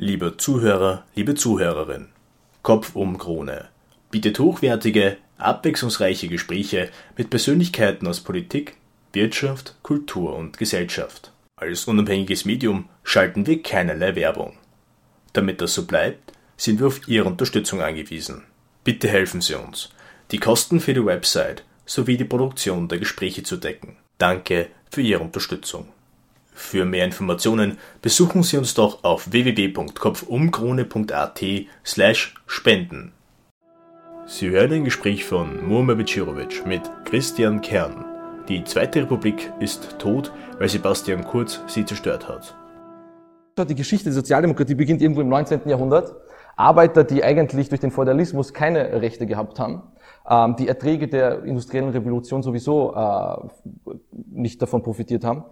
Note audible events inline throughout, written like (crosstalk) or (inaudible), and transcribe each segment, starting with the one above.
Lieber Zuhörer, liebe Zuhörerin, Kopf um Krone bietet hochwertige, abwechslungsreiche Gespräche mit Persönlichkeiten aus Politik, Wirtschaft, Kultur und Gesellschaft. Als unabhängiges Medium schalten wir keinerlei Werbung. Damit das so bleibt, sind wir auf Ihre Unterstützung angewiesen. Bitte helfen Sie uns, die Kosten für die Website sowie die Produktion der Gespräche zu decken. Danke für Ihre Unterstützung. Für mehr Informationen besuchen Sie uns doch auf www.kopfumkrone.at slash spenden. Sie hören ein Gespräch von Murma Becirovic mit Christian Kern. Die Zweite Republik ist tot, weil Sebastian Kurz sie zerstört hat. Die Geschichte der Sozialdemokratie beginnt irgendwo im 19. Jahrhundert. Arbeiter, die eigentlich durch den Feudalismus keine Rechte gehabt haben, ähm, die Erträge der industriellen Revolution sowieso äh, nicht davon profitiert haben.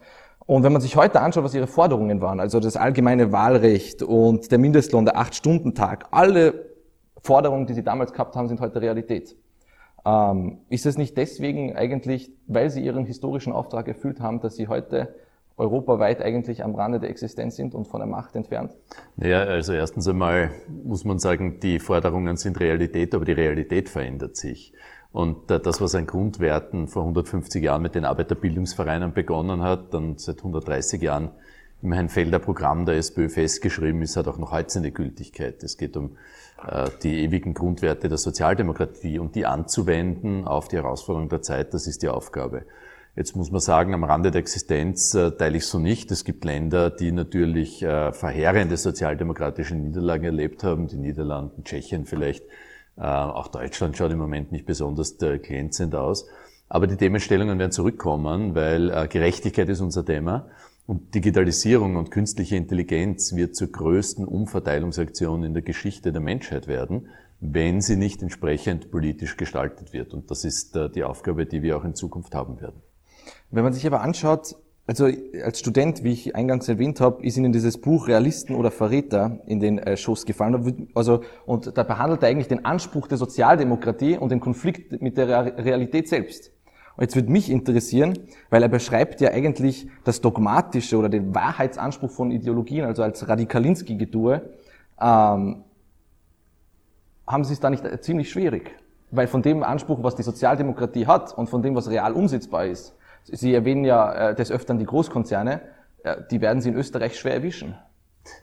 Und wenn man sich heute anschaut, was ihre Forderungen waren, also das allgemeine Wahlrecht und der Mindestlohn, der Acht-Stunden-Tag, alle Forderungen, die sie damals gehabt haben, sind heute Realität. Ähm, ist es nicht deswegen eigentlich, weil sie ihren historischen Auftrag erfüllt haben, dass sie heute europaweit eigentlich am Rande der Existenz sind und von der Macht entfernt? Naja, also erstens einmal muss man sagen, die Forderungen sind Realität, aber die Realität verändert sich. Und äh, das, was an Grundwerten vor 150 Jahren mit den Arbeiterbildungsvereinen begonnen hat, dann seit 130 Jahren im Heinfelder Programm der SPÖ festgeschrieben ist, hat auch noch heute seine Gültigkeit. Es geht um äh, die ewigen Grundwerte der Sozialdemokratie und die anzuwenden auf die Herausforderung der Zeit, das ist die Aufgabe. Jetzt muss man sagen, am Rande der Existenz äh, teile ich so nicht. Es gibt Länder, die natürlich verheerende sozialdemokratische Niederlagen erlebt haben, die Niederlande, Tschechien vielleicht, auch Deutschland schaut im Moment nicht besonders äh, glänzend aus. Aber die Themenstellungen werden zurückkommen, weil äh, Gerechtigkeit ist unser Thema. Und Digitalisierung und künstliche Intelligenz wird zur größten Umverteilungsaktion in der Geschichte der Menschheit werden, wenn sie nicht entsprechend politisch gestaltet wird. Und das ist die Aufgabe, die wir auch in Zukunft haben werden. Wenn man sich aber anschaut, also als Student, wie ich eingangs erwähnt habe, ist Ihnen dieses Buch Realisten oder Verräter in den äh, Schoß gefallen. Also, und da behandelt er eigentlich den Anspruch der Sozialdemokratie und den Konflikt mit der Realität selbst. Und jetzt würde mich interessieren, weil er beschreibt ja eigentlich das dogmatische oder den Wahrheitsanspruch von Ideologien, also als Radikalinski-Getue, ähm, haben Sie es da nicht ziemlich schwierig? Weil von dem Anspruch, was die Sozialdemokratie hat und von dem, was real umsetzbar ist, Sie erwähnen ja äh, des Öfteren die Großkonzerne, äh, die werden Sie in Österreich schwer erwischen.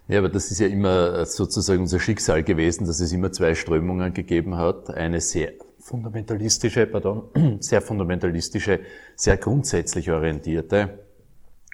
Ja, aber das ist ja immer äh, sozusagen unser Schicksal gewesen, dass es immer zwei Strömungen gegeben hat. Eine sehr fundamentalistische, pardon, (clears throat) sehr fundamentalistische, sehr grundsätzlich orientierte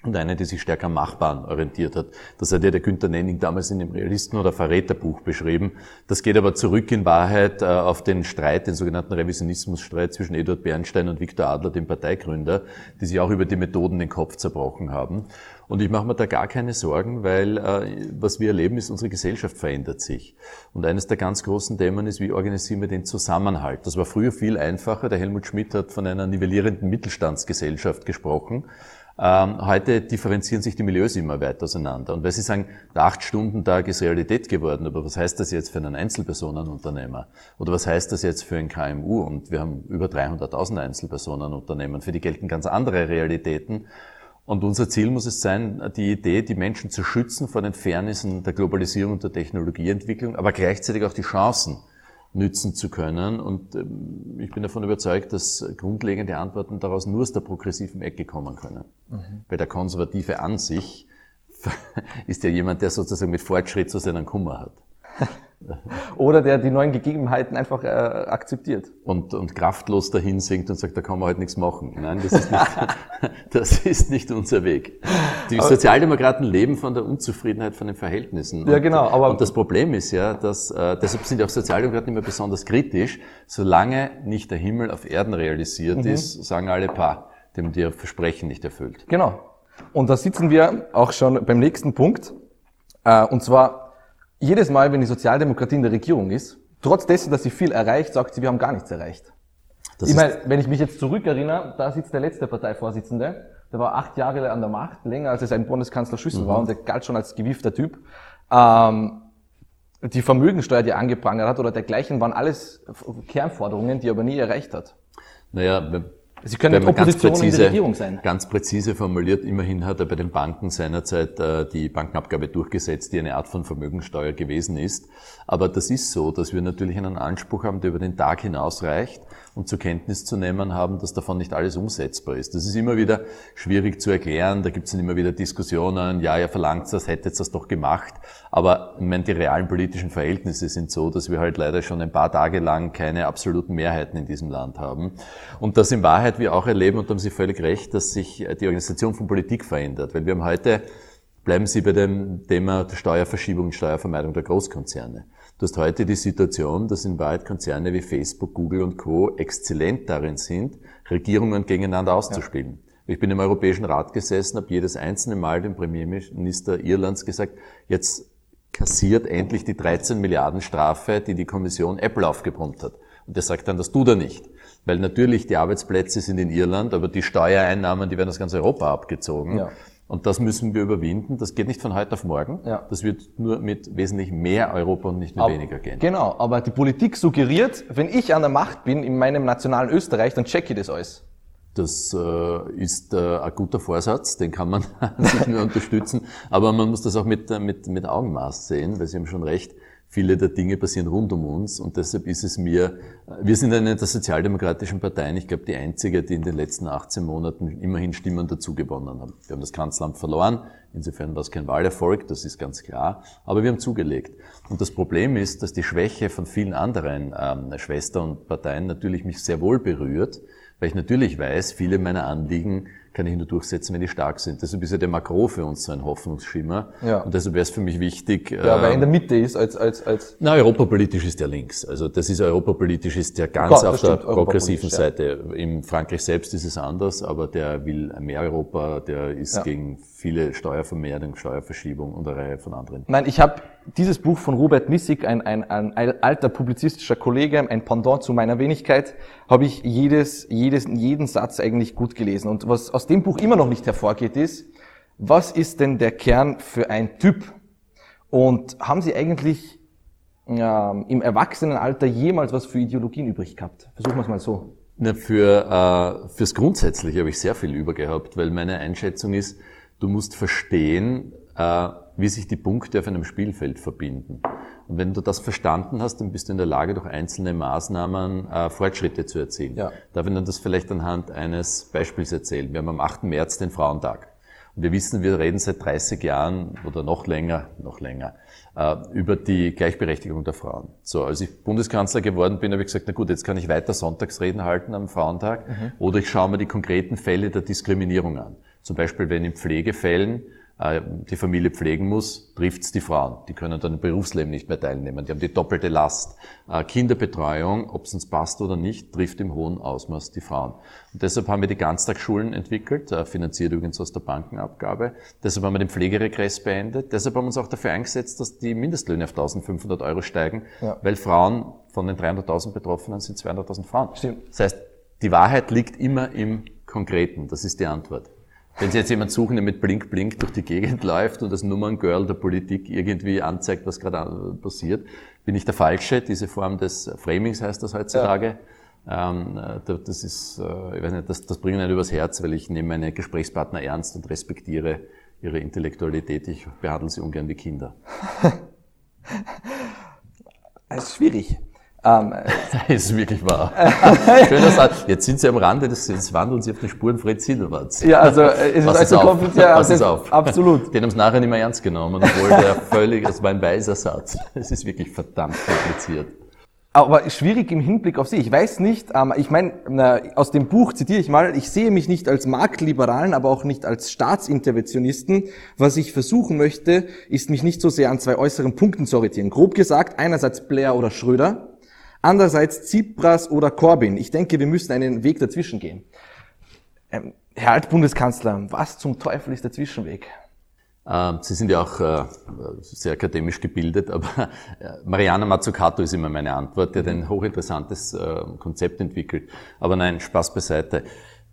und eine, die sich stärker am Machbaren orientiert hat. Das hat ja der Günther Nenning damals in dem Realisten- oder Verräterbuch beschrieben. Das geht aber zurück in Wahrheit äh, auf den Streit, den sogenannten Revisionismusstreit zwischen Eduard Bernstein und Viktor Adler, dem Parteigründer, die sich auch über die Methoden den Kopf zerbrochen haben. Und ich mache mir da gar keine Sorgen, weil äh, was wir erleben, ist, unsere Gesellschaft verändert sich. Und eines der ganz großen Themen ist, wie organisieren wir den Zusammenhalt? Das war früher viel einfacher. Der Helmut Schmidt hat von einer nivellierenden Mittelstandsgesellschaft gesprochen. Ähm, heute differenzieren sich die Milieus immer weiter auseinander. Und weil Sie sagen, der Acht-Stunden-Tag ist Realität geworden, aber was heißt das jetzt für einen Einzelpersonenunternehmer? Oder was heißt das jetzt für ein KMU? Und wir haben über 300.000 Einzelpersonenunternehmen. Für die gelten ganz andere Realitäten. Und unser Ziel muss es sein, die Idee, die Menschen zu schützen vor den Fairnissen der Globalisierung und der Technologieentwicklung, aber gleichzeitig auch die Chancen nützen zu können. Und ähm, ich bin davon überzeugt, dass grundlegende Antworten daraus nur aus der progressiven Ecke kommen können. Mhm. Weil der Konservative an sich (laughs) ist ja jemand, der sozusagen mit Fortschritt so seinen Kummer hat. Oder der die neuen Gegebenheiten einfach äh, akzeptiert. Und, und kraftlos dahin sinkt und sagt, da kann man halt nichts machen. Nein, das ist nicht, (laughs) das ist nicht unser Weg. Die aber, Sozialdemokraten leben von der Unzufriedenheit von den Verhältnissen. Ja, genau. Aber, und das Problem ist ja, dass, äh, deshalb sind auch Sozialdemokraten immer besonders kritisch, solange nicht der Himmel auf Erden realisiert mhm. ist, sagen alle Paar, dem die Versprechen nicht erfüllt. Genau. Und da sitzen wir auch schon beim nächsten Punkt. Äh, und zwar jedes Mal, wenn die Sozialdemokratie in der Regierung ist, trotz dessen, dass sie viel erreicht, sagt sie, wir haben gar nichts erreicht. Das ich meine, wenn ich mich jetzt zurückerinnere, da sitzt der letzte Parteivorsitzende, der war acht Jahre an der Macht, länger als es ein Bundeskanzler Schüssel mhm. war und der galt schon als gewiefter Typ. Ähm, die Vermögensteuer, die er angeprangert hat oder dergleichen, waren alles Kernforderungen, die er aber nie erreicht hat. Naja, Sie können Wenn man ganz präzise. Ganz präzise formuliert, immerhin hat er bei den Banken seinerzeit äh, die Bankenabgabe durchgesetzt, die eine Art von Vermögensteuer gewesen ist. Aber das ist so, dass wir natürlich einen Anspruch haben, der über den Tag hinaus reicht und zur Kenntnis zu nehmen haben, dass davon nicht alles umsetzbar ist. Das ist immer wieder schwierig zu erklären. Da gibt es dann immer wieder Diskussionen. Ja, ihr verlangt das, hättet das doch gemacht. Aber ich meine, die realen politischen Verhältnisse sind so, dass wir halt leider schon ein paar Tage lang keine absoluten Mehrheiten in diesem Land haben. Und das in Wahrheit wir auch erleben, und da haben Sie völlig recht, dass sich die Organisation von Politik verändert. Weil wir haben heute, bleiben Sie bei dem Thema der Steuerverschiebung und Steuervermeidung der Großkonzerne. Du hast heute die Situation, dass in Wahrheit Konzerne wie Facebook, Google und Co. exzellent darin sind, Regierungen gegeneinander auszuspielen. Ja. Ich bin im Europäischen Rat gesessen, habe jedes einzelne Mal dem Premierminister Irlands gesagt, jetzt kassiert endlich die 13 Milliarden Strafe, die die Kommission Apple aufgebrummt hat. Und der sagt dann, das tut er nicht. Weil natürlich die Arbeitsplätze sind in Irland, aber die Steuereinnahmen, die werden aus ganz Europa abgezogen. Ja. Und das müssen wir überwinden. Das geht nicht von heute auf morgen. Ja. Das wird nur mit wesentlich mehr Europa und nicht mit aber, weniger gehen. Genau, aber die Politik suggeriert, wenn ich an der Macht bin in meinem nationalen Österreich, dann check ich das alles. Das äh, ist äh, ein guter Vorsatz, den kann man (laughs) nicht nur unterstützen, aber man muss das auch mit, mit, mit Augenmaß sehen, weil Sie haben schon recht, viele der Dinge passieren rund um uns und deshalb ist es mir, wir sind eine der sozialdemokratischen Parteien, ich glaube die einzige, die in den letzten 18 Monaten immerhin Stimmen dazu gewonnen haben. Wir haben das Kanzleramt verloren, insofern war es kein Wahlerfolg, das ist ganz klar, aber wir haben zugelegt. Und das Problem ist, dass die Schwäche von vielen anderen ähm, Schwestern und Parteien natürlich mich sehr wohl berührt, weil ich natürlich weiß, viele meiner Anliegen kann ich nur durchsetzen, wenn die stark sind. Deshalb ist ja der Macron für uns so ein Hoffnungsschimmer. Ja. Und deshalb wäre es für mich wichtig. Ja, weil er in der Mitte ist als, als, als. Na, europapolitisch ist der links. Also das ist europapolitisch ist der ganz Gott, auf der progressiven Seite. Ja. In Frankreich selbst ist es anders, aber der will mehr Europa, der ist ja. gegen viele Steuervermehrung, Steuerverschiebung und eine Reihe von anderen. Nein, ich habe dieses Buch von Robert Missig, ein, ein, ein alter publizistischer Kollege, ein Pendant zu meiner Wenigkeit, habe ich jedes, jedes, jeden Satz eigentlich gut gelesen. Und was aus dem Buch immer noch nicht hervorgeht, ist, was ist denn der Kern für ein Typ? Und haben Sie eigentlich ja, im Erwachsenenalter jemals was für Ideologien übrig gehabt? Versuchen wir es mal so. Na, für, äh, fürs Grundsätzliche habe ich sehr viel übergehabt, weil meine Einschätzung ist, du musst verstehen, äh, wie sich die Punkte auf einem Spielfeld verbinden. Und wenn du das verstanden hast, dann bist du in der Lage, durch einzelne Maßnahmen äh, Fortschritte zu erzielen. Ja. Darf ich dann das vielleicht anhand eines Beispiels erzählen? Wir haben am 8. März den Frauentag. Und wir wissen, wir reden seit 30 Jahren oder noch länger, noch länger, äh, über die Gleichberechtigung der Frauen. So, als ich Bundeskanzler geworden bin, habe ich gesagt, na gut, jetzt kann ich weiter Sonntagsreden halten am Frauentag mhm. oder ich schaue mir die konkreten Fälle der Diskriminierung an. Zum Beispiel, wenn in Pflegefällen äh, die Familie pflegen muss, trifft's die Frauen. Die können dann im Berufsleben nicht mehr teilnehmen. Die haben die doppelte Last. Äh, Kinderbetreuung, ob es uns passt oder nicht, trifft im hohen Ausmaß die Frauen. Und deshalb haben wir die Ganztagsschulen entwickelt, äh, finanziert übrigens aus der Bankenabgabe. Deshalb haben wir den Pflegeregress beendet. Deshalb haben wir uns auch dafür eingesetzt, dass die Mindestlöhne auf 1500 Euro steigen, ja. weil Frauen von den 300.000 Betroffenen sind 200.000 Frauen. Stimmt. Das heißt, die Wahrheit liegt immer im Konkreten. Das ist die Antwort. Wenn Sie jetzt jemand suchen, der mit Blink Blink durch die Gegend läuft und das Nummerngirl der Politik irgendwie anzeigt, was gerade passiert, bin ich der Falsche. Diese Form des Framings heißt das heutzutage. Ja. Ähm, das ist, äh, ich weiß nicht, das, das bringt einen übers Herz, weil ich nehme meine Gesprächspartner ernst und respektiere ihre Intellektualität. Ich behandle sie ungern wie Kinder. (laughs) Es ist schwierig. Ähm, das (laughs) ist wirklich wahr. (laughs) Schöner Satz. Jetzt sind Sie am Rande, des, jetzt wandeln Sie auf den Spuren Fred Silberts. Ja, also äh, es ist also kompliziert. Pass es auf. Absolut. Den haben Sie nachher nicht mehr ernst genommen, obwohl der völlig, es war ein weiser Satz. Es ist wirklich verdammt kompliziert. Aber schwierig im Hinblick auf Sie. Ich weiß nicht, ähm, ich meine, aus dem Buch zitiere ich mal, ich sehe mich nicht als Marktliberalen, aber auch nicht als Staatsinterventionisten. Was ich versuchen möchte, ist mich nicht so sehr an zwei äußeren Punkten zu orientieren. Grob gesagt, einerseits Blair oder Schröder, Andererseits Tsipras oder Corbyn. Ich denke, wir müssen einen Weg dazwischen gehen. Ähm, Herr Altbundeskanzler, was zum Teufel ist der Zwischenweg? Ähm, Sie sind ja auch äh, sehr akademisch gebildet, aber äh, Mariana Mazzucato ist immer meine Antwort. Der hat ein hochinteressantes äh, Konzept entwickelt. Aber nein, Spaß beiseite.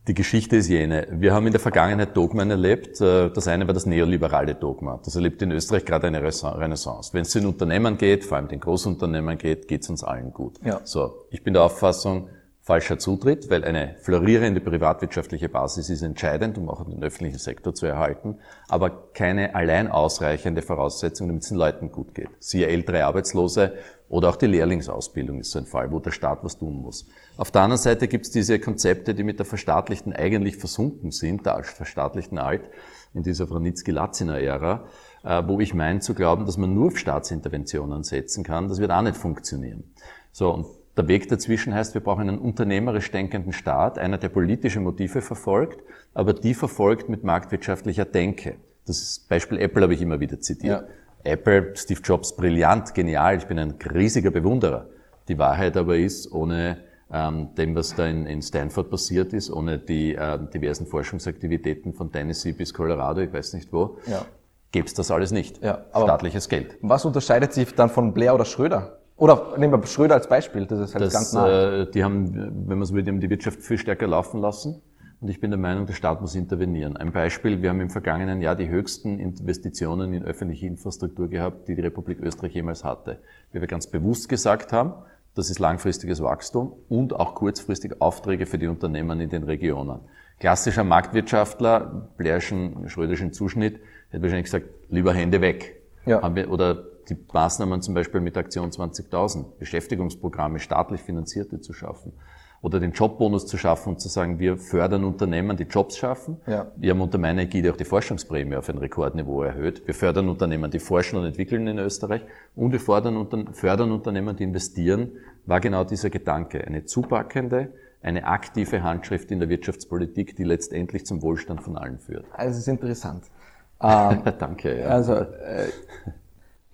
Die Geschichte ist jene. Wir haben in der Vergangenheit Dogmen erlebt. Äh, das eine war das neoliberale Dogma. Das erlebt in Österreich gerade eine Renaissance. Wenn es den Unternehmen geht, vor allem den Großunternehmen geht, geht es uns allen gut. Ja. So, ich bin der Auffassung, falscher Zutritt, weil eine florierende privatwirtschaftliche Basis ist entscheidend, um auch den öffentlichen Sektor zu erhalten, aber keine allein ausreichende Voraussetzung, damit es den Leuten gut geht. Siehe ältere Arbeitslose oder auch die Lehrlingsausbildung ist so ein Fall, wo der Staat was tun muss. Auf der anderen Seite gibt es diese Konzepte, die mit der Verstaatlichten eigentlich versunken sind, der verstaatlichten Alt, in dieser Vranitzky-Latziner-Ära, äh, wo ich meine zu glauben, dass man nur auf Staatsinterventionen setzen kann, das wird auch nicht funktionieren. So, und der Weg dazwischen heißt, wir brauchen einen unternehmerisch denkenden Staat, einer, der politische Motive verfolgt, aber die verfolgt mit marktwirtschaftlicher Denke. Das Beispiel Apple habe ich immer wieder zitiert. Ja. Apple, Steve Jobs, brillant, genial, ich bin ein riesiger Bewunderer. Die Wahrheit aber ist, ohne ähm, dem, was da in, in, Stanford passiert ist, ohne die äh, diversen Forschungsaktivitäten von Tennessee bis Colorado, ich weiß nicht wo, ja. gäbe es das alles nicht. Ja, Staatliches Geld. Was unterscheidet sich dann von Blair oder Schröder? Oder nehmen wir Schröder als Beispiel, das ist halt das, ganz nah. Äh, die haben, wenn man so will, die haben die Wirtschaft viel stärker laufen lassen. Und ich bin der Meinung, der Staat muss intervenieren. Ein Beispiel, wir haben im vergangenen Jahr die höchsten Investitionen in öffentliche Infrastruktur gehabt, die die Republik Österreich jemals hatte. Wie wir ganz bewusst gesagt haben, das ist langfristiges Wachstum und auch kurzfristig Aufträge für die Unternehmen in den Regionen. Klassischer Marktwirtschaftler, Blairschen, Schröderschen Zuschnitt, hätte wahrscheinlich gesagt, lieber Hände weg. Ja. Oder die Maßnahmen zum Beispiel mit Aktion 20.000, Beschäftigungsprogramme, staatlich finanzierte zu schaffen oder den Jobbonus zu schaffen und zu sagen, wir fördern Unternehmen, die Jobs schaffen. Ja. Wir haben unter meiner Ägide auch die Forschungsprämie auf ein Rekordniveau erhöht. Wir fördern Unternehmen, die forschen und entwickeln in Österreich und wir fördern, fördern Unternehmen, die investieren, war genau dieser Gedanke. Eine zupackende, eine aktive Handschrift in der Wirtschaftspolitik, die letztendlich zum Wohlstand von allen führt. Also es ist interessant. (laughs) Ähm, Danke. Ja. Also äh,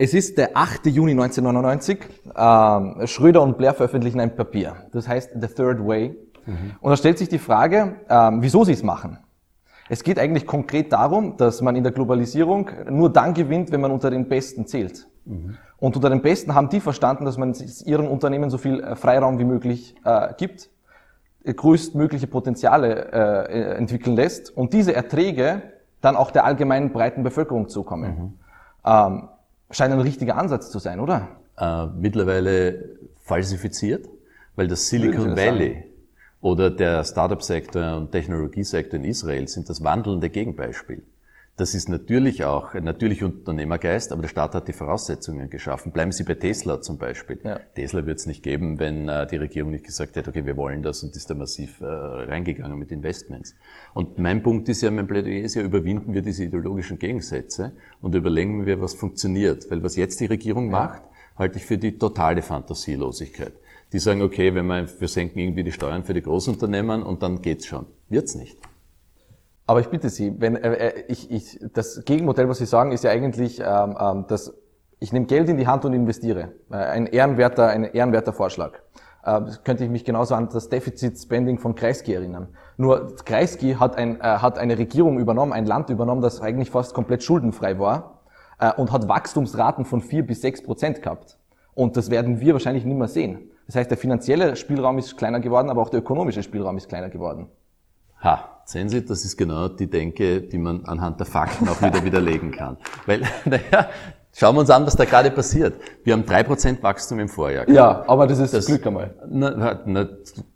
es ist der 8. Juni 1999. Ähm, Schröder und Blair veröffentlichen ein Papier. Das heißt The Third Way. Mhm. Und da stellt sich die Frage, ähm, wieso sie es machen. Es geht eigentlich konkret darum, dass man in der Globalisierung nur dann gewinnt, wenn man unter den Besten zählt. Mhm. Und unter den Besten haben die verstanden, dass man ihren Unternehmen so viel äh, Freiraum wie möglich äh, gibt, größtmögliche Potenziale äh, entwickeln lässt und diese Erträge dann auch der allgemeinen breiten Bevölkerung zukommen. Mhm. Ähm, scheint ein richtiger Ansatz zu sein, oder? Äh, mittlerweile falsifiziert, weil das Silicon Valley oder der Startup-Sektor und Technologiesektor in Israel sind das wandelnde Gegenbeispiel. Das ist natürlich auch ein natürlicher Unternehmergeist, aber der Staat hat die Voraussetzungen geschaffen. Bleiben Sie bei Tesla zum Beispiel. Ja. Tesla wird es nicht geben, wenn äh, die Regierung nicht gesagt hätte, okay, wir wollen das und ist da massiv äh, reingegangen mit Investments. Und mein Punkt ist ja, mein Plädoyer ist ja, überwinden wir diese ideologischen Gegensätze und überlegen wir, was funktioniert. Weil was jetzt die Regierung ja. macht, halte ich für die totale Fantasielosigkeit. Die sagen, okay, wenn wir, wir senken irgendwie die Steuern für die Großunternehmen und dann geht's schon. Wird's nicht. Aber ich bitte Sie, wenn äh, äh, ich, ich, das Gegenmodell, was Sie sagen, ist ja eigentlich, ähm, ähm, dass ich nehme Geld in die Hand und investiere. Äh, ein ehrenwerter, ein ehrenwerter Vorschlag. Äh, könnte ich mich genauso an das Deficit Spending von Kreisky erinnern. Nur Kreisky hat, ein, äh, hat eine Regierung übernommen, ein Land übernommen, das eigentlich fast komplett schuldenfrei war äh, und hat Wachstumsraten von vier bis sechs Prozent gehabt. Und das werden wir wahrscheinlich nicht mehr sehen. Das heißt, der finanzielle Spielraum ist kleiner geworden, aber auch der ökonomische Spielraum ist kleiner geworden. Ha, Sehen Sie, das ist genau die Denke, die man anhand der Fakten auch wieder (laughs) widerlegen kann. Weil, (laughs) naja, schauen wir uns an, was da gerade passiert. Wir haben drei Prozent Wachstum im Vorjahr. Ja, aber das ist das Glück einmal. Na, na,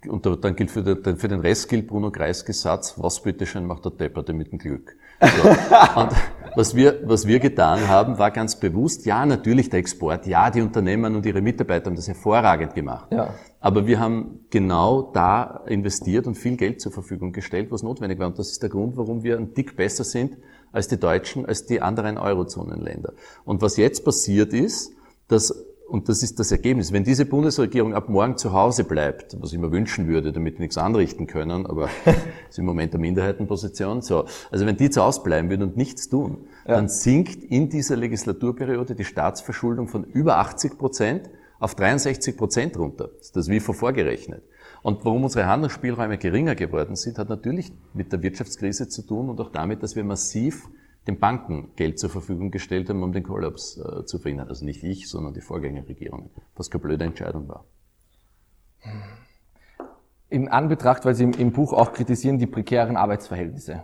und dann gilt für den, für den Rest gilt Bruno Kreiskes Satz, was bitteschön macht der Depperte mit dem Glück? So. (laughs) Und was wir, was wir getan haben, war ganz bewusst, ja, natürlich der Export, ja, die Unternehmen und ihre Mitarbeiter haben das hervorragend gemacht. Ja. Aber wir haben genau da investiert und viel Geld zur Verfügung gestellt, was notwendig war. Und das ist der Grund, warum wir ein Tick besser sind als die Deutschen, als die anderen Eurozonenländer. Und was jetzt passiert ist, dass und das ist das Ergebnis. Wenn diese Bundesregierung ab morgen zu Hause bleibt, was ich mir wünschen würde, damit wir nichts anrichten können, aber (laughs) ist im Moment eine Minderheitenposition, so. Also wenn die zu Hause bleiben würden und nichts tun, ja. dann sinkt in dieser Legislaturperiode die Staatsverschuldung von über 80 Prozent auf 63 Prozent runter. Das ist das wie vorgerechnet. Und warum unsere Handlungsspielräume geringer geworden sind, hat natürlich mit der Wirtschaftskrise zu tun und auch damit, dass wir massiv den Banken Geld zur Verfügung gestellt haben, um den Kollaps äh, zu verhindern. Also nicht ich, sondern die Vorgängerregierungen. Was keine blöde Entscheidung war. In Anbetracht, weil Sie im, im Buch auch kritisieren, die prekären Arbeitsverhältnisse.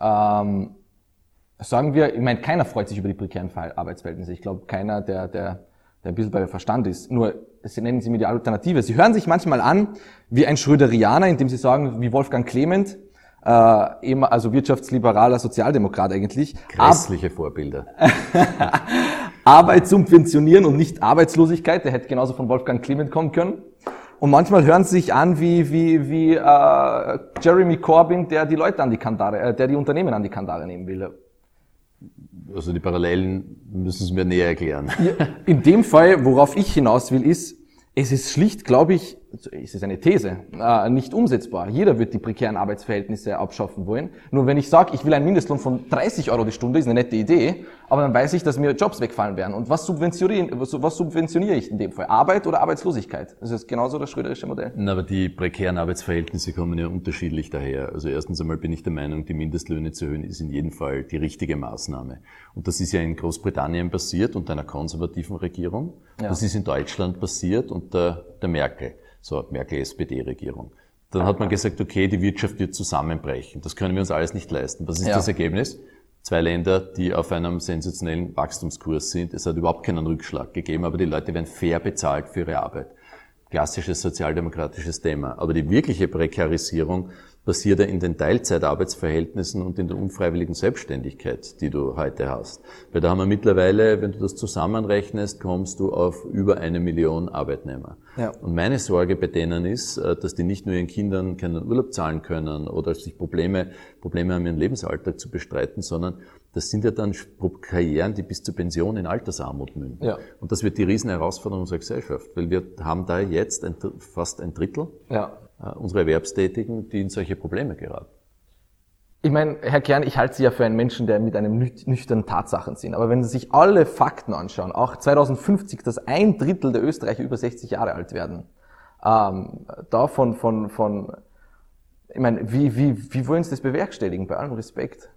Ähm, sagen wir, ich meine, keiner freut sich über die prekären Arbeitsverhältnisse. Ich glaube, keiner, der, der, der ein bisschen bei Verstand ist. Nur Sie nennen Sie mir die Alternative. Sie hören sich manchmal an wie ein Schröderianer, indem Sie sagen, wie Wolfgang Clement, äh, also wirtschaftsliberaler Sozialdemokrat eigentlich. Grässliche Vorbilder. (laughs) Arbeit subventionieren und nicht Arbeitslosigkeit. Der hätte genauso von Wolfgang Clement kommen können. Und manchmal hören sie sich an wie, wie, wie äh, Jeremy Corbyn, der die Leute an die Kandare, äh, der die Unternehmen an die Kandare nehmen will. Also die Parallelen müssen Sie mir näher erklären. In dem Fall, worauf ich hinaus will, ist, es ist schlicht, glaube ich, es ist eine These, äh, nicht umsetzbar. Jeder wird die prekären Arbeitsverhältnisse abschaffen wollen. Nur wenn ich sage, ich will einen Mindestlohn von 30 Euro die Stunde, ist eine nette Idee, aber dann weiß ich, dass mir Jobs wegfallen werden. Und was subventioniere, was subventioniere ich in dem Fall? Arbeit oder Arbeitslosigkeit? Das ist genauso das schröderische Modell. Na, aber die prekären Arbeitsverhältnisse kommen ja unterschiedlich daher. Also erstens einmal bin ich der Meinung, die Mindestlöhne zu erhöhen ist in jedem Fall die richtige Maßnahme. Und das ist ja in Großbritannien passiert unter einer konservativen Regierung. Ja. Das ist in Deutschland passiert unter der Merkel so Merkel-SPD-Regierung. Dann hat man gesagt, okay, die Wirtschaft wird zusammenbrechen. Das können wir uns alles nicht leisten. Was ist ja. das Ergebnis? Zwei Länder, die auf einem sensationellen Wachstumskurs sind. Es hat überhaupt keinen Rückschlag gegeben, aber die Leute werden fair bezahlt für ihre Arbeit. Klassisches sozialdemokratisches Thema. Aber die wirkliche Prekarisierung passiert ja in den Teilzeitarbeitsverhältnissen und in der unfreiwilligen Selbstständigkeit, die du heute hast. Weil da haben wir mittlerweile, wenn du das zusammenrechnest, kommst du auf über eine Million Arbeitnehmer. Ja. Und meine Sorge bei denen ist, äh, dass die nicht nur ihren Kindern keinen Urlaub zahlen können oder sich Probleme, Probleme haben, ihren Lebensalltag zu bestreiten, sondern das sind ja dann Karrieren, die bis zur Pension in Altersarmut münden. Ja. Und das wird die Riesenherausforderung unserer Gesellschaft, weil wir haben da jetzt ein, fast ein Drittel ja. Äh, unserer Erwerbstätigen, die in solche Probleme geraten. Ich meine, Herr Kern, ich halte Sie ja für einen Menschen, der mit einem nüchternen Tatsachen sind. Aber wenn Sie sich alle Fakten anschauen, auch 2050, dass ein Drittel der Österreicher über 60 Jahre alt werden, ähm, davon von, von, ich meine, wie, wie, wie wollen Sie das bewerkstelligen, bei allem Respekt?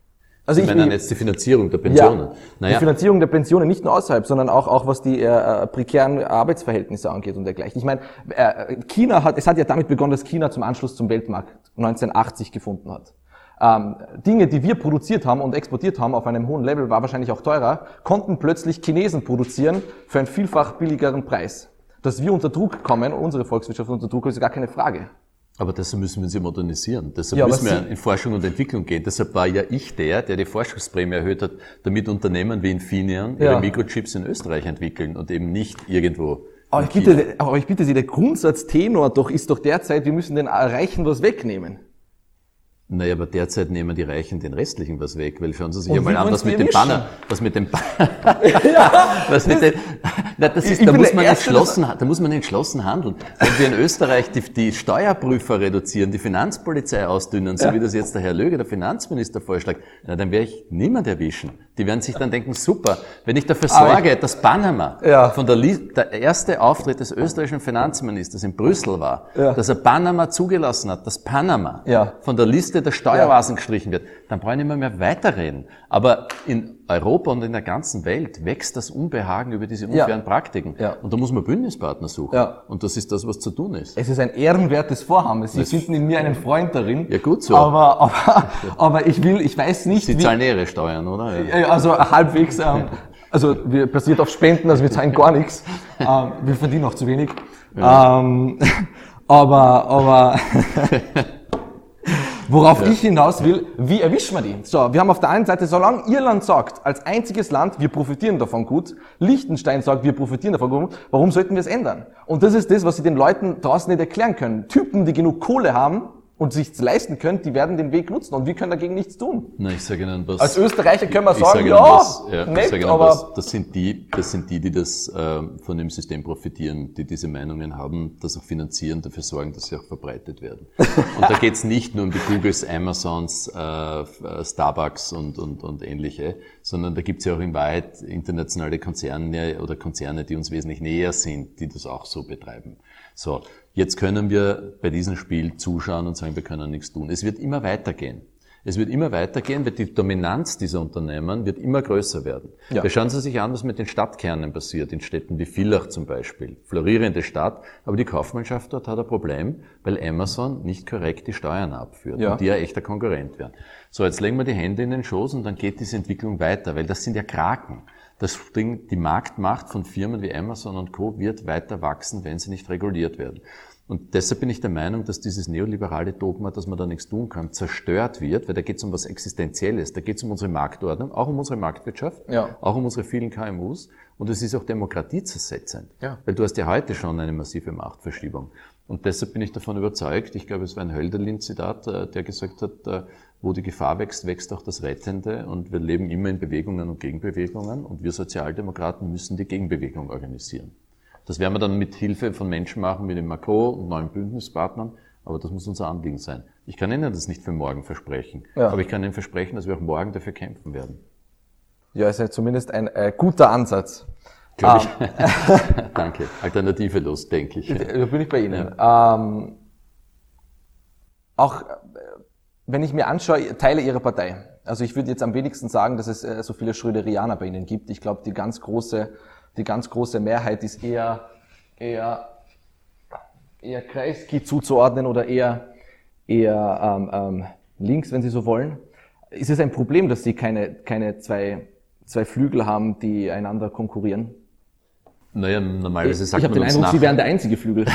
Also ich meine jetzt die Finanzierung der Pensionen. Ja, naja. Die Finanzierung der Pensionen nicht nur außerhalb, sondern auch, auch was die äh, prekären Arbeitsverhältnisse angeht und dergleichen. Ich meine, äh, China hat, es hat ja damit begonnen, dass China zum Anschluss zum Weltmarkt 1980 gefunden hat. Ähm, Dinge, die wir produziert haben und exportiert haben auf einem hohen Level, war wahrscheinlich auch teurer, konnten plötzlich Chinesen produzieren für einen vielfach billigeren Preis. Dass wir unter Druck kommen, unsere Volkswirtschaft unter Druck, ist gar keine Frage. Aber deshalb müssen wir sie modernisieren. Deshalb ja, müssen wir in Forschung und Entwicklung gehen. Deshalb war ja ich der, der die Forschungsprämie erhöht hat, damit Unternehmen wie Infineon ihre Mikrochips in Österreich entwickeln und eben nicht irgendwo. Aber ich, bitte, aber ich bitte Sie, der Grundsatztenor doch ist doch derzeit, wir müssen den Reichen was wegnehmen. Naja, aber derzeit nehmen die Reichen den restlichen was weg, weil schauen Sie sich ja mal an, was mit dem Banner, was mit dem Banner, (laughs) ja, (laughs) was mit dem, (laughs) na, das ist, da muss man entschlossen, da muss man entschlossen handeln. Wenn wir in Österreich die, die Steuerprüfer reduzieren, die Finanzpolizei ausdünnen, so ja. wie das jetzt der Herr Löge, der Finanzminister, vorschlägt, na, dann werde ich niemand erwischen. Die werden sich dann denken, super, wenn ich dafür sorge, ich, dass Panama ja. von der, der erste Auftritt des österreichischen Finanzministers in Brüssel war, ja. dass er Panama zugelassen hat, dass Panama von der Liste der Steueroasen ja. gestrichen wird, dann brauche ich nicht mehr, mehr weiterreden. Aber in Europa und in der ganzen Welt wächst das Unbehagen über diese unfairen ja. Praktiken. Ja. Und da muss man Bündnispartner suchen. Ja. Und das ist das, was zu tun ist. Es ist ein ehrenwertes Vorhaben. Sie das finden in mir einen Freund darin. Ja, gut so. Aber, aber, aber ich will, ich weiß nicht. Sie zahlen ihre Steuern, oder? Ja. Also halbwegs. Ähm, also wir basiert auf Spenden, also wir zahlen gar nichts. (laughs) Ähm, wir verdienen auch zu wenig. Ähm, (laughs) aber, aber (laughs) Worauf ja. ich hinaus will, wie erwischen wir die? So, wir haben auf der einen Seite, solange Irland sagt, als einziges Land, wir profitieren davon gut, Liechtenstein sagt, wir profitieren davon gut, warum sollten wir es ändern? Und das ist das, was sie den Leuten draußen nicht erklären können. Typen, die genug Kohle haben, und sich's leisten können, die werden den Weg nutzen und wir können dagegen nichts tun. Na, ich sage Ihnen was. Als Österreicher können wir sagen, ja, was, ja, nett, Ihnen aber was, das sind die, das sind die, die das äh, von dem System profitieren, die diese Meinungen haben, das auch finanzieren, dafür sorgen, dass sie auch verbreitet werden. und da geht's nicht nur um die Googles, Amazons, äh, Starbucks und, und, und ähnliche, sondern da gibt's ja auch in Wahrheit internationale Konzerne oder Konzerne, die uns wesentlich näher sind, die das auch so betreiben. So, jetzt können wir bei diesem Spiel zuschauen und sagen, wir können nichts tun. Es wird immer weitergehen. Es wird immer weitergehen, weil die Dominanz dieser Unternehmen wird immer größer werden. Ja. Wir schauen Sie sich an, was mit den Stadtkernen passiert, in Städten wie Villach zum Beispiel. Florierende Stadt, aber die Kaufmannschaft dort hat ein Problem, weil Amazon nicht korrekt die Steuern abführt ja. und die ja echter Konkurrent werden. So, jetzt legen wir die Hände in den Schoß und dann geht diese Entwicklung weiter, weil das sind ja Kraken. Das Ding, die Marktmacht von Firmen wie Amazon und Co. wird weiter wachsen, wenn sie nicht reguliert werden. Und deshalb bin ich der Meinung, dass dieses neoliberale Dogma, dass man da nichts tun kann, zerstört wird, weil da geht es um was Existenzielles, da geht es um unsere Marktordnung, auch um unsere Marktwirtschaft, ja. auch um unsere vielen KMUs und es ist auch demokratiezersetzend, ja. weil du hast ja heute schon eine massive Machtverschiebung. Und deshalb bin ich davon überzeugt, ich glaube, es war ein Hölderlin-Zitat, äh, der gesagt hat, äh, wo die Gefahr wächst, wächst auch das Rettende und wir leben immer in Bewegungen und Gegenbewegungen und wir Sozialdemokraten müssen die Gegenbewegung organisieren. Das werden wir dann mit Hilfe von Menschen machen wie dem Macron und neuen Bündnispartnern, aber das muss unser Anliegen sein. Ich kann Ihnen das nicht für morgen versprechen, ja. aber ich kann Ihnen versprechen, dass wir auch morgen dafür kämpfen werden. Ja, ist ja zumindest ein äh, guter Ansatz. Glaube ich. Um, (laughs) Danke. Alternative los, denke ich. Da bin ich bei Ihnen. Ja. Ähm, auch wenn ich mir anschaue, Teile Ihrer Partei. Also ich würde jetzt am wenigsten sagen, dass es äh, so viele Schröderianer bei Ihnen gibt. Ich glaube, die ganz große, die ganz große Mehrheit ist eher, eher, eher Kreisky zuzuordnen oder eher, eher ähm, ähm, links, wenn Sie so wollen. Ist es ein Problem, dass Sie keine, keine zwei, zwei Flügel haben, die einander konkurrieren? Naja, normalerweise sagt ich man Ich habe den Eindruck, Sie wären der einzige Flügel.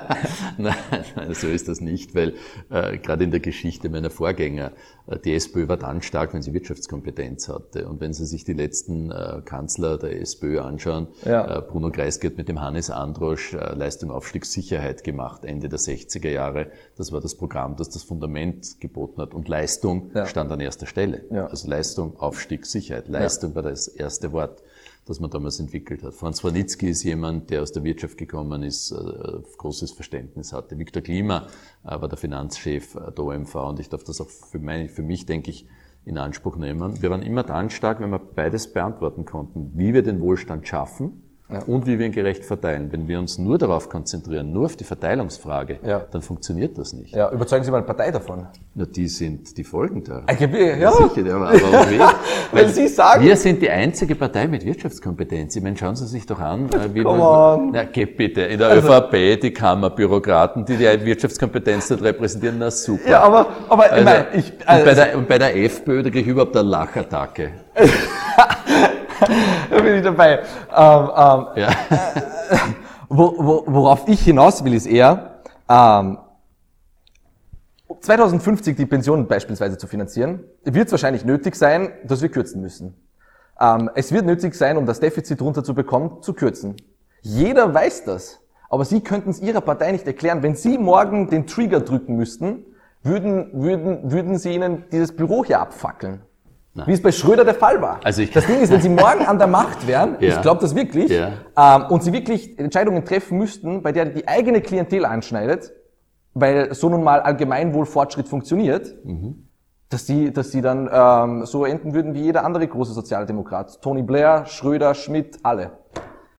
(laughs) nein, nein, so ist das nicht, weil äh, gerade in der Geschichte meiner Vorgänger, äh, die SPÖ war dann stark, wenn sie Wirtschaftskompetenz hatte. Und wenn Sie sich die letzten äh, Kanzler der SPÖ anschauen, ja. äh, Bruno Kreisky hat mit dem Hannes Androsch äh, Leistung, Aufstieg, Sicherheit gemacht, Ende der 60er Jahre. Das war das Programm, das das Fundament geboten hat. Und Leistung ja. stand an erster Stelle. Ja. Also Leistung, Aufstieg, Sicherheit. Leistung war das erste Wort das man damals entwickelt hat. Franz Wanitzky ist jemand, der aus der Wirtschaft gekommen ist, äh, großes Verständnis hatte. Viktor Klima äh, war der Finanzchef äh, der OMV und ich darf das auch für, mein, für mich, denke ich, in Anspruch nehmen. Wir waren immer dann stark, wenn wir beides beantworten konnten, wie wir den Wohlstand schaffen. Und wie wir ihn gerecht verteilen. Wenn wir uns nur darauf konzentrieren, nur auf die Verteilungsfrage, ja. dann funktioniert das nicht. Ja, überzeugen Sie mal eine Partei davon. Na, die sind die folgen da. Ja, ja. Sicher, aber, aber wir, Wenn Sie sagen. Wir sind die einzige Partei mit Wirtschaftskompetenz. Ich meine, schauen Sie sich doch an, äh, wie man, na, geht bitte, in der also, ÖVP, die Kammerbürokraten, die die Wirtschaftskompetenz dort repräsentieren, na super. Ja, aber, aber also, ich meine, ich, also, und, bei der, und bei der FPÖ, da kriege ich überhaupt eine Lachattacke. (laughs) da (laughs) bin ich dabei. Ähm, ähm, ja. wo, wo, worauf ich hinaus will, ist eher, ähm, 2050 die Pensionen beispielsweise zu finanzieren, wird es wahrscheinlich nötig sein, dass wir kürzen müssen. Ähm, es wird nötig sein, um das Defizit runterzubekommen, zu kürzen. Jeder weiß das. Aber Sie könnten es Ihrer Partei nicht erklären. Wenn Sie morgen den Trigger drücken müssten, würden, würden, würden Sie Ihnen dieses Büro hier abfackeln. Nein. Wie es bei Schröder der Fall war. Also ich das Ding ist, wenn sie morgen an der Macht wären, ja. ich glaube das wirklich, ja. ähm, und sie wirklich Entscheidungen treffen müssten, bei der die eigene Klientel anschneidet, weil so nun mal Allgemeinwohlfortschritt funktioniert, mhm. dass sie, dass sie dann ähm, so enden würden wie jeder andere große Sozialdemokrat. Tony Blair, Schröder, Schmidt, alle.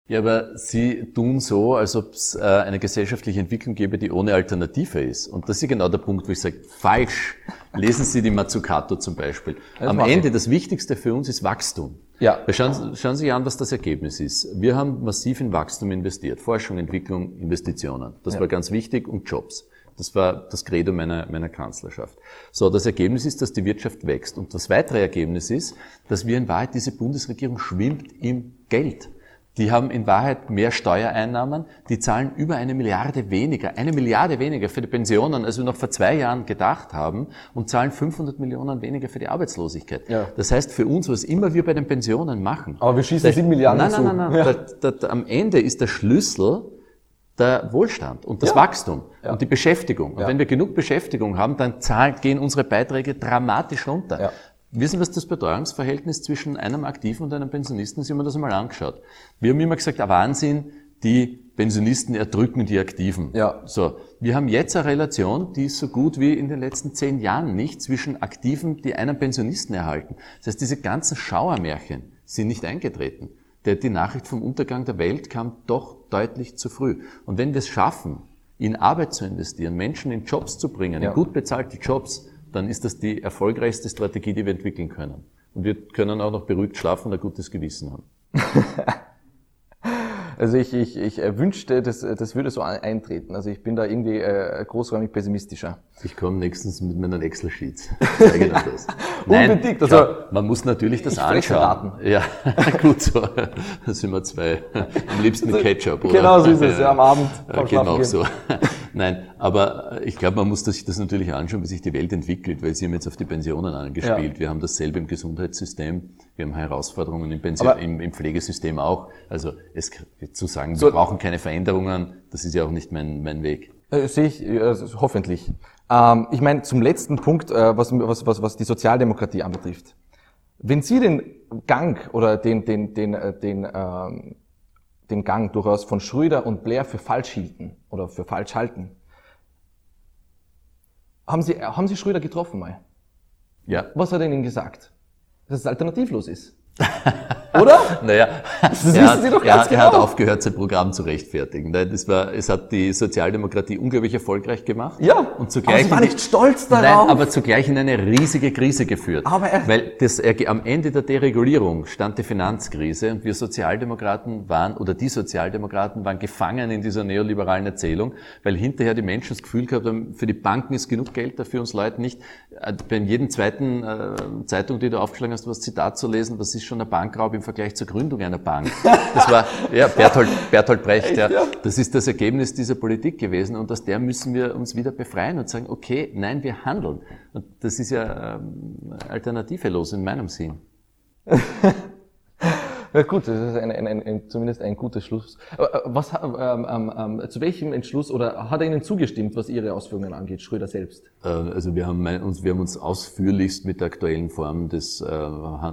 Ja, aber Sie tun so, als ob es äh, eine gesellschaftliche Entwicklung gäbe, die ohne Alternative ist. Und das ist genau der Punkt, wo ich sage, falsch. Lesen Sie die Mazzucato zum Beispiel. Das Am Ende, ich. das Wichtigste für uns ist Wachstum. Ja. Schauen, schauen Sie an, was das Ergebnis ist. Wir haben massiv in Wachstum investiert. Forschung, Entwicklung, Investitionen. Das ja. war ganz wichtig und Jobs. Das war das Credo meiner, meiner Kanzlerschaft. So, das Ergebnis ist, dass die Wirtschaft wächst. Und das weitere Ergebnis ist, dass wir in Wahrheit, diese Bundesregierung schwimmt im Geld. Die haben in Wahrheit mehr Steuereinnahmen, die zahlen über eine Milliarde weniger, eine Milliarde weniger für die Pensionen, als wir noch vor zwei Jahren gedacht haben und zahlen 500 Millionen weniger für die Arbeitslosigkeit. Ja. Das heißt für uns, was immer wir bei den Pensionen machen. Aber wir schießen sieben Milliarden Nein, nein, nein, nein. Ja. Da, da, am Ende ist der Schlüssel der Wohlstand und das ja. Wachstum und die Beschäftigung. Und wenn wir genug Beschäftigung haben, dann zahlen, gehen unsere Beiträge dramatisch runter. Wissen, was das Betreuungsverhältnis zwischen einem Aktiven und einem Pensionisten ist? Habe mir das einmal angeschaut. Wir haben immer gesagt, ein Wahnsinn, die Pensionisten erdrücken die Aktiven. Ja. So. Wir haben jetzt eine Relation, die ist so gut wie in den letzten zehn Jahren nicht zwischen Aktiven, die einen Pensionisten erhalten. Das heißt, diese ganzen Schauermärchen sind nicht eingetreten. Der, die Nachricht vom Untergang der Welt kam doch deutlich zu früh. Und wenn wir es schaffen, in Arbeit zu investieren, Menschen in Jobs zu bringen, ja. in gut bezahlte Jobs, dann ist das die erfolgreichste Strategie, die wir entwickeln können. Und wir können auch noch beruhigt schlafen und ein gutes Gewissen haben. (laughs) Also ich, ich, ich wünschte, das, das würde so eintreten. Also ich bin da irgendwie äh, großräumig pessimistischer. Ich komme nächstens mit meinen Excel-Sheets. (laughs) Zeige dir das. Nein, Unbedingt. Also, klar, man muss natürlich das anschauen. Ja, (laughs) gut so. Da sind wir zwei. Am liebsten mit Ketchup, oder? Genau so ist es, ja, am Abend. Äh, Schlafengehen. so. Nein, aber ich glaube, man muss sich das natürlich anschauen, wie sich die Welt entwickelt, weil Sie haben jetzt auf die Pensionen angespielt. Ja. Wir haben dasselbe im Gesundheitssystem. Wir haben Herausforderungen im, Pension, im, im Pflegesystem auch. Also es zu sagen, So- wir brauchen keine Veränderungen, das ist ja auch nicht mein, mein Weg. Äh, sehe ich, äh, hoffentlich. Ähm, ich meine, zum letzten Punkt, äh, was, was, was, was die Sozialdemokratie anbetrifft. Wenn Sie den Gang oder den, den, den, äh, den, ähm, den Gang durchaus von Schröder und Blair für falsch hielten oder für falsch halten, haben Sie, haben Sie Schröder getroffen mal? Ja. Was hat er Ihnen gesagt? Dass es alternativlos ist. (laughs) Oder? (laughs) Naja, Das er, wissen hat, Sie doch er, ganz er hat genau. aufgehört, sein Programm zu rechtfertigen. Nein, Das war, es hat die Sozialdemokratie unglaublich erfolgreich gemacht. Ja. Und zugleich Aber Sie war nicht stolz darauf. Nein, aber zugleich in eine riesige Krise geführt. Aber er- Weil das, er- am Ende der Deregulierung stand die Finanzkrise und wir Sozialdemokraten waren, oder die Sozialdemokraten waren gefangen in dieser neoliberalen Erzählung, weil hinterher die Menschen das Gefühl gehabt haben, für die Banken ist genug Geld, dafür uns Leute nicht. Äh, Bei jedem zweiten äh, Zeitung, die du aufgeschlagen hast, was Zitat zu lesen, was ist schon ein Bankraub im Vergleich zur Gründung einer Bank. Das war, ja, Berthold, Berthold Brecht, ja. Das ist das Ergebnis dieser Politik gewesen und aus der müssen wir uns wieder befreien und sagen, okay, nein, wir handeln. Und das ist ja ähm, alternativelos in meinem Sinn. (laughs) Gut, das ist ein, ein, ein, zumindest ein guter Schluss. Äh, äh, Was, ähm, ähm, ähm, zu welchem Entschluss oder hat er Ihnen zugestimmt, was Ihre Ausführungen angeht, Schröder selbst? Äh, Also wir haben uns, wir haben uns ausführlichst mit der aktuellen Form des äh,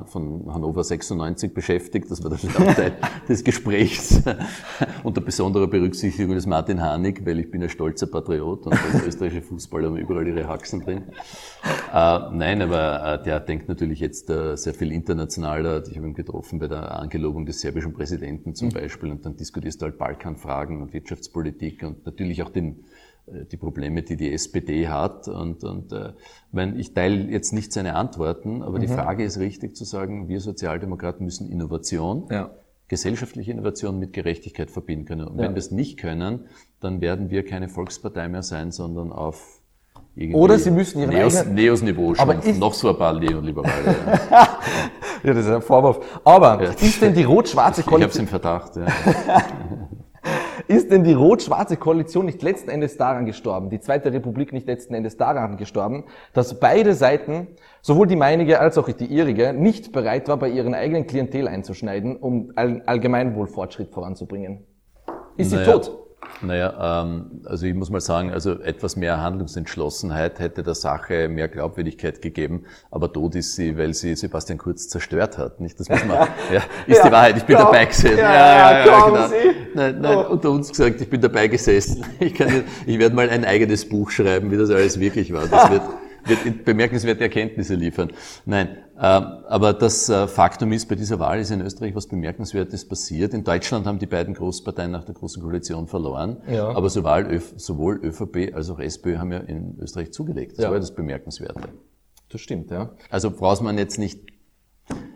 von Hannover 96 beschäftigt. Das war der Bestandteil (laughs) des Gesprächs (laughs) unter besonderer Berücksichtigung des Martin Hanig, weil ich bin ein stolzer Patriot und österreichische Fußballer haben überall ihre Haxen drin. Äh, nein, aber äh, der denkt natürlich jetzt äh, sehr viel internationaler. Ich habe ihn getroffen bei der Angelobung des serbischen Präsidenten zum Beispiel und dann diskutierst du halt Balkanfragen und Wirtschaftspolitik und natürlich auch den äh, die Probleme, die die SPD hat. Und, und äh, mein, ich teile jetzt nicht seine Antworten, aber die Frage ist richtig zu sagen, wir Sozialdemokraten müssen Innovation, Ja. gesellschaftliche Innovation mit Gerechtigkeit verbinden können. Und Ja. wenn wir es nicht können, dann werden wir keine Volkspartei mehr sein, sondern auf Oder Sie müssen Ihren Neos, eigenen- Neos-Niveau Aber schrumpfen. ist- Noch so ein paar Neoliberale. (laughs) Ja. Ja, das ist ein Vorwurf. Aber Ja. ist denn die rot-schwarze Ich habe es Koalition, im Verdacht. Ja. (laughs) ist denn die rot-schwarze Koalition nicht letzten Endes daran gestorben, die Zweite Republik nicht letzten Endes daran gestorben, dass beide Seiten, sowohl die meinige als auch die ihrige, nicht bereit war, bei ihren eigenen Klientel einzuschneiden, um all, Allgemeinwohlfortschritt voranzubringen? Ist sie Naja. tot? Naja, ähm, also ich muss mal sagen, also etwas mehr Handlungsentschlossenheit hätte der Sache mehr Glaubwürdigkeit gegeben, aber tot ist sie, weil sie Sebastian Kurz zerstört hat. Nicht, das muss man, (laughs) ja, ist Ja, die Wahrheit. Ich bin glaub- dabei gesessen. ja, ja, glauben Sie? Nein, nein, Oh. unter uns gesagt, ich bin dabei gesessen. Ich kann, ich werde mal ein eigenes Buch schreiben, wie das alles wirklich war. Das wird, wird bemerkenswerte Erkenntnisse liefern. Nein, aber das äh, Faktum ist, bei dieser Wahl ist in Österreich was Bemerkenswertes passiert. In Deutschland haben die beiden Großparteien nach der Großen Koalition verloren. Ja. Aber sowohl, sowohl ÖVP als auch SPÖ haben ja in Österreich zugelegt. Das Ja. war das Bemerkenswerte. Das stimmt, ja. Also braucht man jetzt nicht,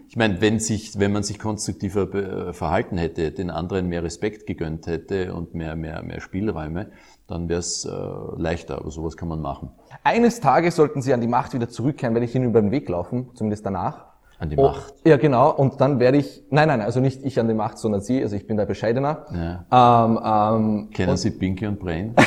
ich meine, wenn sich, wenn man sich konstruktiver äh, verhalten hätte, den anderen mehr Respekt gegönnt hätte und mehr, mehr, mehr Spielräume, dann wäre es äh, leichter, aber sowas kann man machen. Eines Tages sollten sie an die Macht wieder zurückkehren, werde ich ihnen über den Weg laufen, zumindest danach. An die Oh, Macht. Ja, genau. Und dann werde ich, nein, nein, also nicht ich an die Macht, sondern Sie, also ich bin da bescheidener. Ähm, ähm, Kennen Sie Pinky und Brain? (laughs)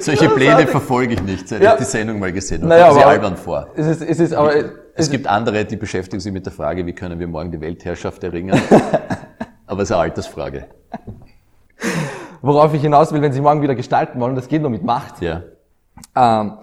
Solche Pläne verfolge ich nicht, seit Ja. ich die Sendung mal gesehen habe. Naja, Sie aber- albern vor. es ist, es ist aber, es Es gibt andere, die beschäftigen sich mit der Frage, wie können wir morgen die Weltherrschaft erringen. (laughs) Aber es ist eine Altersfrage. Worauf ich hinaus will, wenn Sie morgen wieder gestalten wollen, das geht nur mit Macht. Ja. Ähm,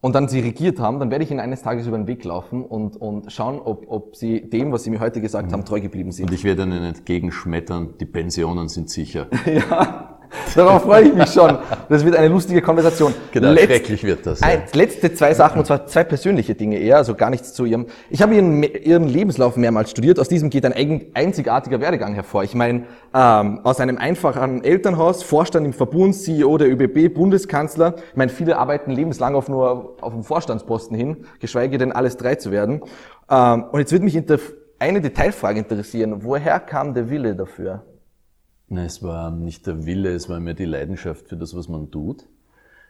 und dann Sie regiert haben, dann werde ich Ihnen eines Tages über den Weg laufen und, und schauen, ob, ob Sie dem, was Sie mir heute gesagt haben, treu geblieben sind. Und ich werde Ihnen entgegenschmettern, die Pensionen sind sicher. (laughs) (laughs) Darauf freue ich mich schon. Das wird eine lustige Konversation. Genau, Letzt- schrecklich wird das. Ja. Letzte zwei Sachen, und zwar zwei persönliche Dinge eher, also gar nichts zu Ihrem. Ich habe Ihren, Ihren Lebenslauf mehrmals studiert. Aus diesem geht ein einzigartiger Werdegang hervor. Ich meine, ähm, aus einem einfachen Elternhaus, Vorstand im Verbund, CEO der ÖBB, Bundeskanzler. Ich meine, viele arbeiten lebenslang auf nur auf dem Vorstandsposten hin, geschweige denn alles drei zu werden. Ähm, und jetzt wird mich eine Detailfrage interessieren. Woher kam der Wille dafür? Nein, es war nicht der Wille, es war mehr die Leidenschaft für das, was man tut.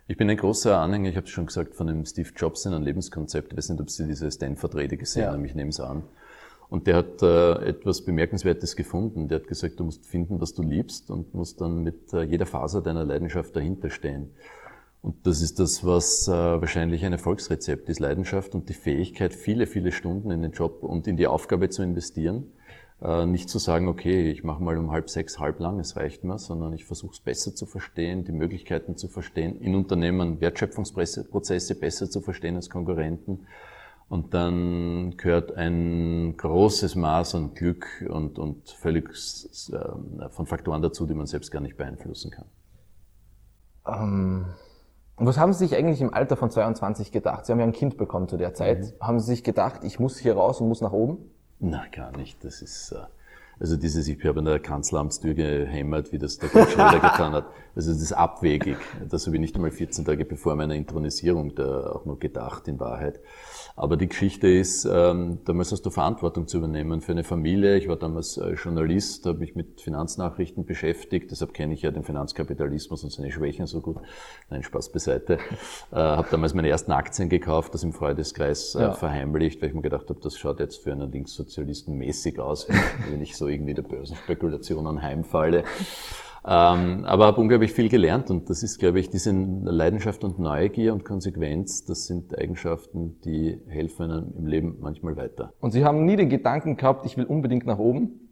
Ich bin ein großer Anhänger, ich habe es schon gesagt, von dem Steve Jobs in einem Lebenskonzept. Ich weiß nicht, ob Sie diese Stanford-Rede gesehen ja. haben, ich nehme es an. Und der hat äh, etwas Bemerkenswertes gefunden. Der hat gesagt, du musst finden, was du liebst und musst dann mit äh, jeder Faser deiner Leidenschaft dahinter stehen. Und das ist das, was äh, wahrscheinlich ein Erfolgsrezept ist. Leidenschaft und die Fähigkeit, viele, viele Stunden in den Job und in die Aufgabe zu investieren. Äh, nicht zu sagen, okay, ich mache mal um halb sechs, halb lang, es reicht mir, sondern ich versuche es besser zu verstehen, die Möglichkeiten zu verstehen, in Unternehmen Wertschöpfungsprozesse besser zu verstehen als Konkurrenten. Und dann gehört ein großes Maß an Glück und, und völlig äh, von Faktoren dazu, die man selbst gar nicht beeinflussen kann. Ähm was haben Sie sich eigentlich im Alter von 22 gedacht? Sie haben ja ein Kind bekommen zu der Zeit. Mhm. Haben Sie sich gedacht, ich muss hier raus und muss nach oben? Na, gar nicht. Das ist, äh, also dieses, ich habe an der Kanzleramtstür gehämmert, wie das der Schröder (laughs) getan hat. Also das ist abwegig. Das habe ich nicht einmal 14 Tage bevor meiner Intronisierung da auch noch gedacht, in Wahrheit. Aber die Geschichte ist, ähm, damals hast du Verantwortung zu übernehmen für eine Familie. Ich war damals äh, Journalist, habe mich mit Finanznachrichten beschäftigt, deshalb kenne ich ja den Finanzkapitalismus und seine Schwächen so gut. Nein, Spaß beiseite. Äh, habe damals meine ersten Aktien gekauft, das im Freudeskreis äh, ja. verheimlicht, weil ich mir gedacht habe, das schaut jetzt für einen Linkssozialisten mäßig aus, (laughs) wenn ich so irgendwie der Börsenspekulation anheimfalle. Ähm, aber habe unglaublich viel gelernt und das ist, glaube ich, diese Leidenschaft und Neugier und Konsequenz, das sind Eigenschaften, die helfen einem im Leben manchmal weiter. Und Sie haben nie den Gedanken gehabt, ich will unbedingt nach oben?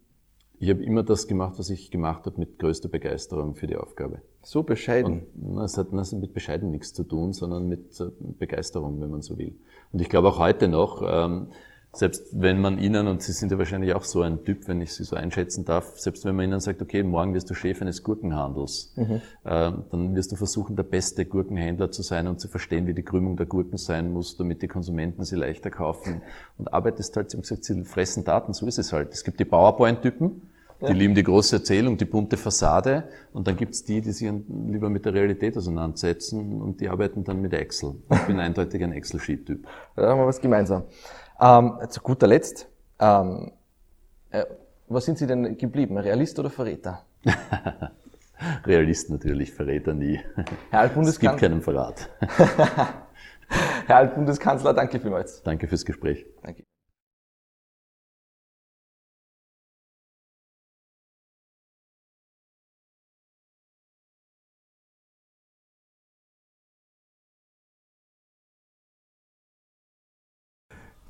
Ich habe immer das gemacht, was ich gemacht habe, mit größter Begeisterung für die Aufgabe. So bescheiden. Und, es hat mit bescheiden nichts zu tun, sondern mit äh, Begeisterung, wenn man so will. Und ich glaube auch heute noch, ähm, selbst wenn man ihnen, und Sie sind ja wahrscheinlich auch so ein Typ, wenn ich Sie so einschätzen darf, selbst wenn man ihnen sagt, okay, morgen wirst du Chef eines Gurkenhandels, mhm. äh, dann wirst du versuchen, der beste Gurkenhändler zu sein und zu verstehen, wie die Krümmung der Gurken sein muss, damit die Konsumenten sie leichter kaufen. Und arbeitest halt, Sie haben gesagt, sie fressen Daten, so ist es halt. Es gibt die PowerPoint-Typen, die ja. lieben die große Erzählung, die bunte Fassade. Und dann gibt's die, die sich lieber mit der Realität auseinandersetzen und die arbeiten dann mit Excel. Ich bin eindeutig ein Excel-Sheet-Typ. Da haben wir was gemeinsam. Ähm, zu guter Letzt, ähm, äh, was sind Sie denn geblieben? Realist oder Verräter? (laughs) Realist natürlich, Verräter nie. Herr Altbundeskanzler. Es gibt keinen Verrat. (laughs) Herr Altbundeskanzler, danke vielmals. Danke fürs Gespräch. Danke.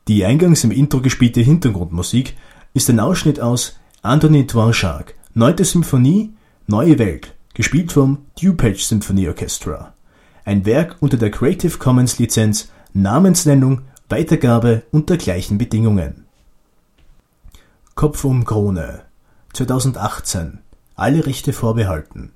Die eingangs im Intro gespielte Hintergrundmusik ist ein Ausschnitt aus Anthony Dvorak, Neunte Symphonie, Neue Welt, gespielt vom DuPage Symphony Orchestra. Ein Werk unter der Creative Commons Lizenz, Namensnennung, Weitergabe unter gleichen Bedingungen. Kopf um Krone 2018. Alle Rechte vorbehalten.